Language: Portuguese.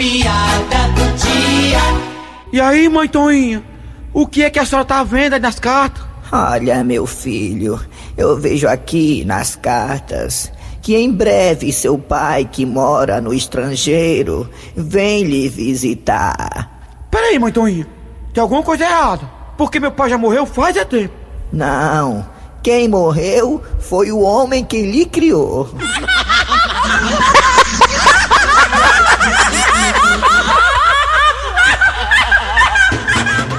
piada do dia. E aí, mãe Toinha, o que é que a senhora tá vendo aí nas cartas? Olha, meu filho, eu vejo aqui nas cartas que em breve seu pai, que mora no estrangeiro, vem lhe visitar. Peraí, mãe Toinha, tem alguma coisa errada. Porque meu pai já morreu faz é tempo. Não, quem morreu foi o homem que lhe criou.